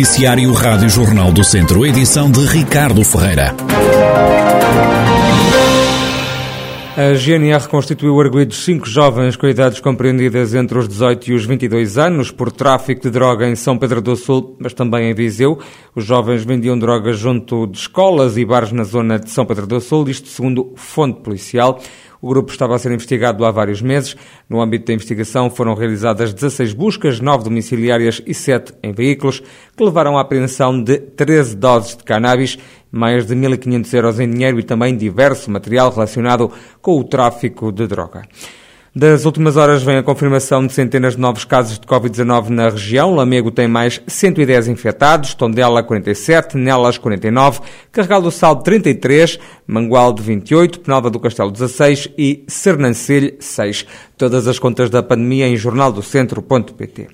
Noticiário Rádio Jornal do Centro, edição de Ricardo Ferreira. A GNR constituiu arguídos cinco jovens com idades compreendidas entre os 18 e os 22 anos por tráfico de droga em São Pedro do Sul, mas também em Viseu. Os jovens vendiam drogas junto de escolas e bares na zona de São Pedro do Sul, isto segundo fonte policial. O grupo estava a ser investigado há vários meses. No âmbito da investigação foram realizadas 16 buscas, 9 domiciliárias e 7 em veículos, que levaram à apreensão de 13 doses de cannabis, mais de 1.500 euros em dinheiro e também diverso material relacionado com o tráfico de droga. Das últimas horas vem a confirmação de centenas de novos casos de Covid-19 na região. Lamego tem mais 110 infectados, Tondela 47, Nelas 49, Carregal do Sal 33, Mangualde 28, Penalva do Castelo 16 e Sernancelho 6. Todas as contas da pandemia em jornaldocentro.pt.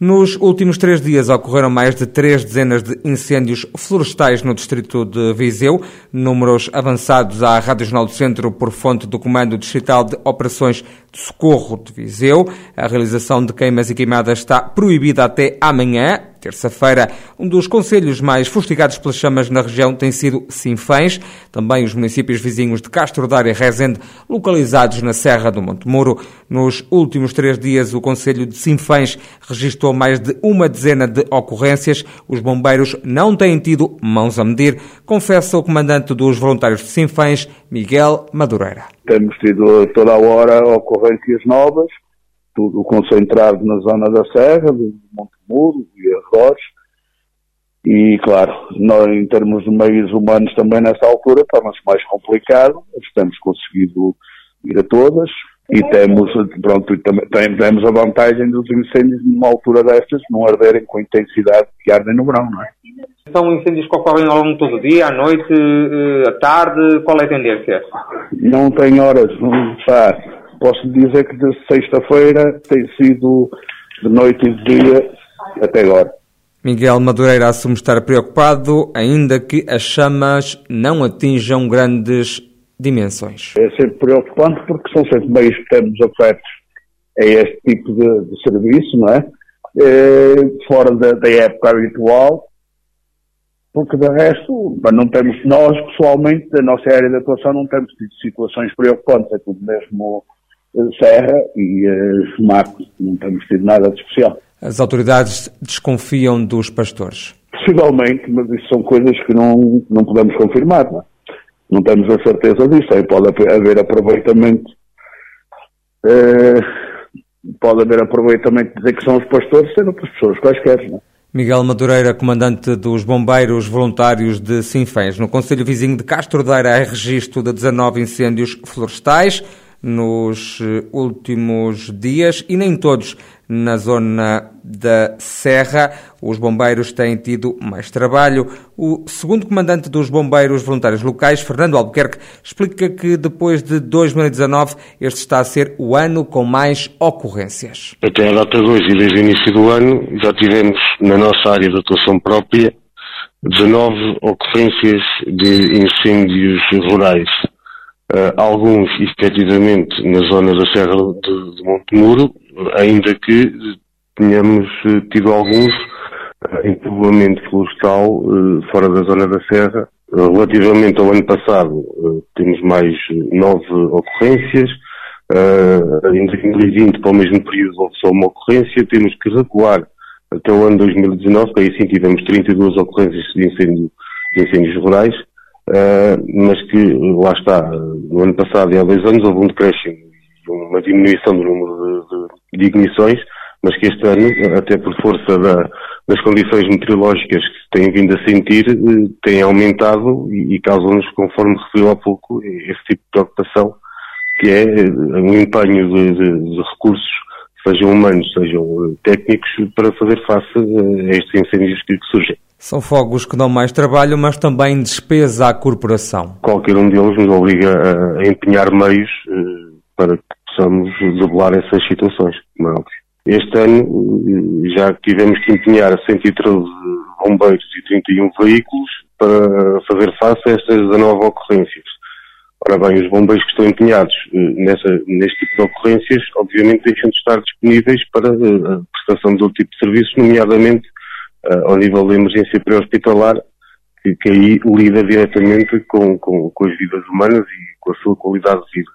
Nos últimos três dias ocorreram mais de três dezenas de incêndios florestais no distrito de Viseu, números avançados à Rádio Jornal do Centro por fonte do Comando Distrital de Operações de Socorro de Viseu. A realização de queimas e queimadas está proibida até amanhã, terça-feira. Um dos conselhos mais fustigados pelas chamas na região tem sido Sinfãs, também os municípios vizinhos de Castro Daire e Rezende, localizados na Serra do Monte Muro. Nos últimos três dias, o Conselho de Sinfãs registrou mais de uma dezena de ocorrências. Os bombeiros não têm tido mãos a medir, confessa o comandante dos voluntários de Sinfãs, Miguel Madureira. Temos tido toda a hora ocorrências novas, tudo concentrado na zona da Serra, do Monte Muro e Arroz. E, claro, nós, em termos de meios humanos também nessa altura torna-se mais complicado. Temos conseguido ir a todas e temos, pronto, também temos a vantagem dos incêndios numa altura destas não arderem com a intensidade que ardem no verão, não é? São incêndios que ocorrem ao longo todo o dia, à noite, eh, à tarde? Qual é a tendência? Não tem horas, não sabe Posso dizer que de sexta-feira tem sido de noite e de dia até agora. Miguel Madureira assume estar preocupado, ainda que as chamas não atinjam grandes dimensões. É sempre preocupante porque são sempre meios que temos afetos a este tipo de, de serviço, não é? é fora da, da, época habitual, porque de resto, não temos, nós pessoalmente, da nossa área de atuação, não temos tido situações preocupantes, é tudo mesmo Serra e uh, Marcos. Não temos tido nada de especial. As autoridades desconfiam dos pastores? Possivelmente, mas isso são coisas que não, não podemos confirmar. Não, é? não temos a certeza disso. Aí pode haver aproveitamento. Uh, pode haver aproveitamento de dizer que são os pastores, sendo outras pessoas quaisquer. Não é? Miguel Madureira, comandante dos Bombeiros Voluntários de Sinfãs. No Conselho Vizinho de Castro Daira há registro de 19 incêndios florestais nos eh, últimos dias e nem todos na zona da Serra. Os bombeiros têm tido mais trabalho. O segundo comandante dos bombeiros voluntários locais, Fernando Albuquerque, explica que depois de 2019 este está a ser o ano com mais ocorrências. Até a data de hoje e desde o início do ano já tivemos na nossa área de atuação própria 19 ocorrências de incêndios rurais Uh, alguns efetivamente na zona da Serra de, de Montemuro, ainda que tenhamos uh, tido alguns uh, em povoamento florestal fora da zona da Serra. relativamente ao ano passado, temos mais nove ocorrências. em 2020, para o mesmo período, houve só uma ocorrência. Temos que recuar até o ano 2019, que aí sim tivemos 32 ocorrências de, incêndio, de incêndios rurais mas que lá está, no ano passado e há dois anos houve um decréscimo e uma diminuição do número de, de, de, ignições, mas que este ano, até por força da, das condições meteorológicas que se têm vindo a sentir, uh, têm aumentado e, e causam-nos, conforme referiu há pouco, esse tipo de preocupação, que é uh, um empenho de, de recursos sejam humanos, sejam técnicos, para fazer face a estes incêndios que surgem. São fogos que dão mais trabalho, mas também despesa à corporação. Qualquer um deles nos obriga a empenhar meios eh, para que possamos debelar essas situações, é. Este ano eh, já tivemos que empenhar 113 bombeiros e 31 veículos para fazer face a estas 19 ocorrências. Ora bem, os bombeiros que estão empenhados eh, nessa, neste tipo de ocorrências, obviamente deixam de estar disponíveis para a prestação de outro tipo de serviços, nomeadamente ao nível da emergência pré-hospitalar, que, que, aí lida diretamente com, com, com, as vidas humanas e com a sua qualidade de vida.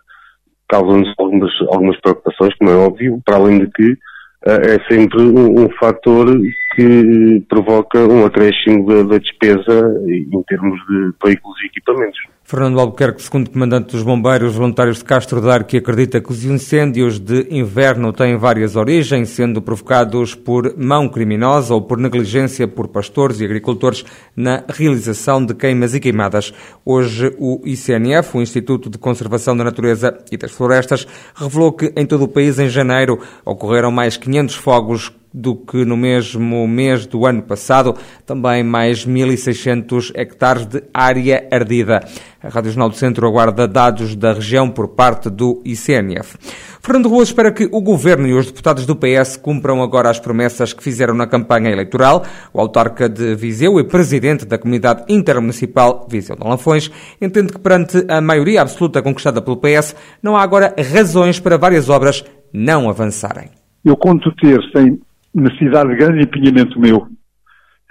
Causam-nos algumas, algumas preocupações, como é óbvio, para além de que é sempre um, um fator que provoca um acréscimo da, da, despesa em termos de veículos e equipamentos. Fernando Albuquerque, segundo comandante dos bombeiros voluntários de Castro Dar, que acredita que os incêndios de inverno têm várias origens, sendo provocados por mão criminosa ou por negligência por pastores e agricultores na realização de queimas e queimadas. Hoje, o ICNF, o Instituto de Conservação da Natureza e das Florestas, revelou que em todo o país, em janeiro, ocorreram mais 500 fogos do que no mesmo mês do ano passado, também mais 1.600 hectares de área ardida. A Rádio Jornal do Centro aguarda dados da região por parte do ICNF. Fernando Ruas espera que o Governo e os deputados do PS cumpram agora as promessas que fizeram na campanha eleitoral. O autarca de Viseu e presidente da Comunidade Intermunicipal Viseu de Lanfões entende que perante a maioria absoluta conquistada pelo PS, não há agora razões para várias obras não avançarem. Eu conto ter, sem necessidade de grande empenhamento meu,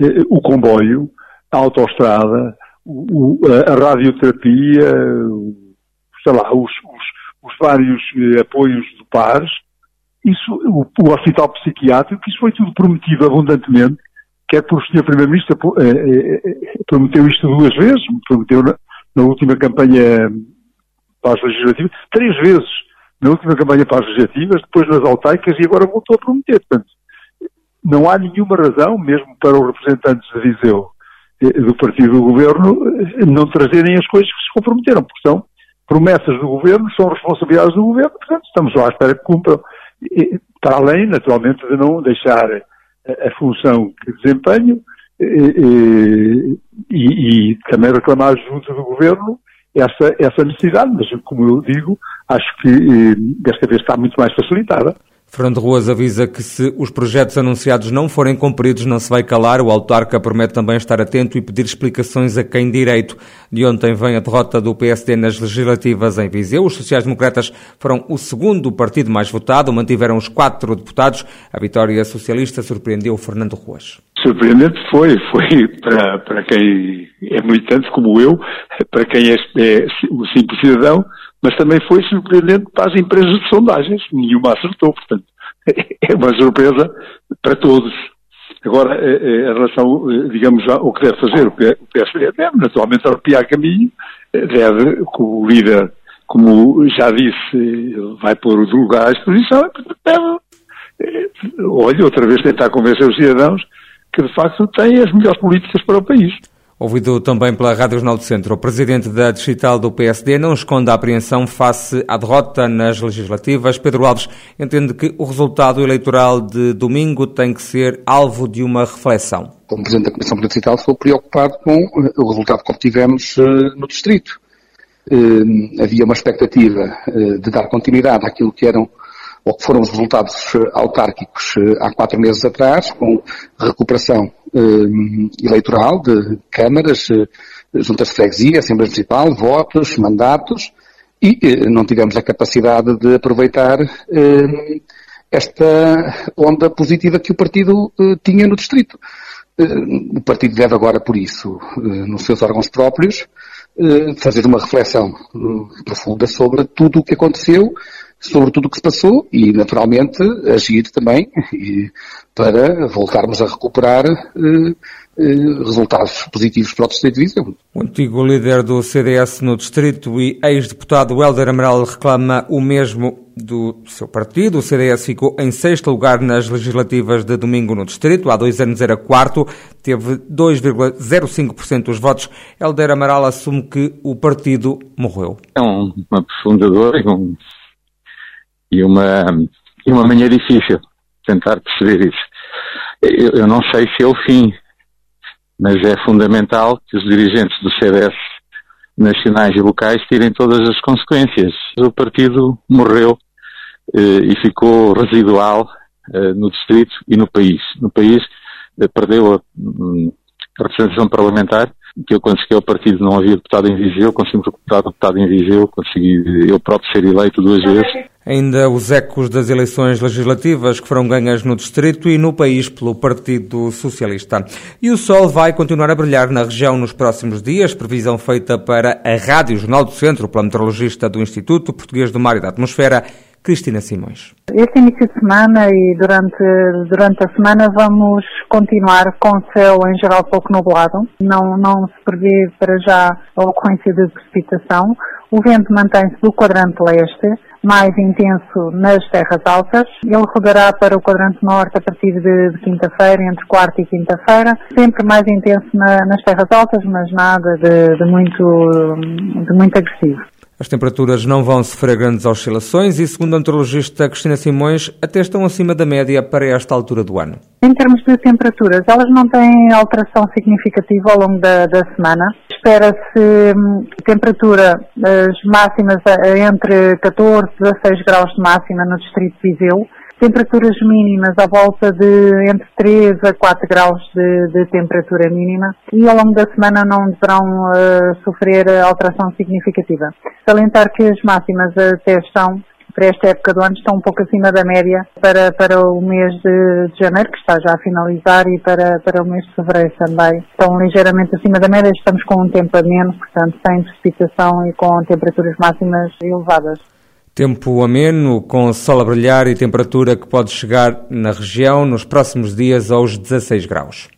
eh, o comboio, a autoestrada, a radioterapia, sei lá, os, os, os vários eh, apoios do PARS, isso, o, o, hospital psiquiátrico, isso foi tudo prometido abundantemente, quer por o Sr. Primeiro-Ministro eh, prometeu isto duas vezes, prometeu na, na última campanha para as legislativas, três vezes na última campanha para as legislativas, depois nas autaicas e agora voltou a prometer. Portanto, não há nenhuma razão, mesmo para os representantes de Viseu do partido do governo, não trazerem as coisas que se comprometeram, porque são promessas do governo, são responsabilidades do governo, portanto, estamos lá à espera que cumpram. Para além, naturalmente, de não deixar a, função que desempenho e, e, e também reclamar junto do governo essa, essa necessidade, mas como eu digo, acho que eh, desta vez está muito mais facilitada. Fernando Ruas avisa que se os projetos anunciados não forem cumpridos, não se vai calar. O autarca promete também estar atento e pedir explicações a quem direito. De ontem vem a derrota do PSD nas legislativas em Viseu. Os sociais-democratas foram o segundo partido mais votado, mantiveram os quatro deputados. A vitória socialista surpreendeu Fernando Ruas. Surpreendente foi, foi para, para quem é militante como eu, para quem é, é o simples cidadão, mas também foi surpreendente para as empresas de sondagens. Nenhuma acertou, portanto, é uma surpresa para todos. Agora, eh, eh, em relação, eh, digamos, ao que deve fazer o PSD, deve naturalmente arrepiar caminho, deve, com o líder, como já disse, vai pôr o lugar à exposição, deve, olha, outra vez tentar convencer os cidadãos que de facto têm as melhores políticas para o país. Ouvido também pela Rádio Jornal do Centro, o presidente da digital do PSD não esconde a apreensão face à derrota nas legislativas. Pedro Alves entende que o resultado eleitoral de domingo tem que ser alvo de uma reflexão. Como presidente da Comissão Digital, estou preocupado com eh, o resultado que obtivemos eh, no distrito. Eh, havia uma expectativa de dar continuidade àquilo que eram ou que foram os resultados autárquicos há quatro meses atrás, com recuperação eh, eleitoral de câmaras, eh, juntas de freguesia, Assembleia Municipal, votos, mandatos, e eh, não tivemos a capacidade de aproveitar esta onda positiva que o partido tinha no distrito. O partido deve agora, por isso, nos seus órgãos próprios, fazer uma reflexão profunda sobre tudo o que aconteceu, sobre tudo o que se passou e, naturalmente, agir também para voltarmos a recuperar eh, eh, resultados positivos para o Distrito de Viseu. O antigo líder do CDS no Distrito e ex-deputado Helder Amaral reclama o mesmo do seu partido. O CDS ficou em sexto lugar nas legislativas de domingo no Distrito. Há dois anos era quarto, teve 2,05% dos votos. Helder Amaral assume que o partido morreu. É uma profunda dor e um e uma, e uma manhã difícil tentar perceber isso. Eu, eu, não sei se é o fim, mas é fundamental que os dirigentes do CDS nacionais e locais tirem todas as consequências. O partido morreu eh, e ficou residual eh, no distrito e no país. No país eh, perdeu a, a representação parlamentar, que eu cheguei ao partido não havia deputado em Viseu, conseguimos recuperar deputado em Viseu, consegui eu próprio ser eleito duas vezes. Ainda os ecos das eleições legislativas que foram ganhas no Distrito e no país pelo Partido Socialista. E o sol vai continuar a brilhar na região nos próximos dias, previsão feita para a Rádio Jornal do Centro pela meteorologista do Instituto Português do Mar e da Atmosfera, Cristina Simões. Este início de semana e durante, durante a semana vamos continuar com céu em geral pouco nublado. Não, não se prevê para já a ocorrência de precipitação. O vento mantém-se do quadrante leste, mais intenso nas terras altas. Ele rodará para o quadrante norte a partir de, de quinta-feira, entre quarta e quinta-feira. Sempre mais intenso na, nas terras altas, mas nada de, de muito, de muito agressivo. As temperaturas não vão sofrer grandes oscilações e, segundo a meteorologista Cristina Simões, até estão acima da média para esta altura do ano. Em termos de temperaturas, elas não têm alteração significativa ao longo da, da semana. Espera-se hum, temperatura as máximas eh, entre 14 e 16 graus de máxima no distrito de Viseu temperaturas mínimas à volta de entre 3 a 4 graus de, de temperatura mínima e ao longo da semana não deverão uh, sofrer alteração significativa. Salientar que as máximas até estão para esta época do ano estão um pouco acima da média para, para o mês de, de, janeiro, que está já a finalizar, e para, para o mês de fevereiro também. Estão ligeiramente acima da média, estamos com um tempo ameno, portanto sem precipitação e com temperaturas máximas elevadas. Tempo ameno, com sol a brilhar e temperatura que pode chegar na região nos próximos dias aos 16 graus.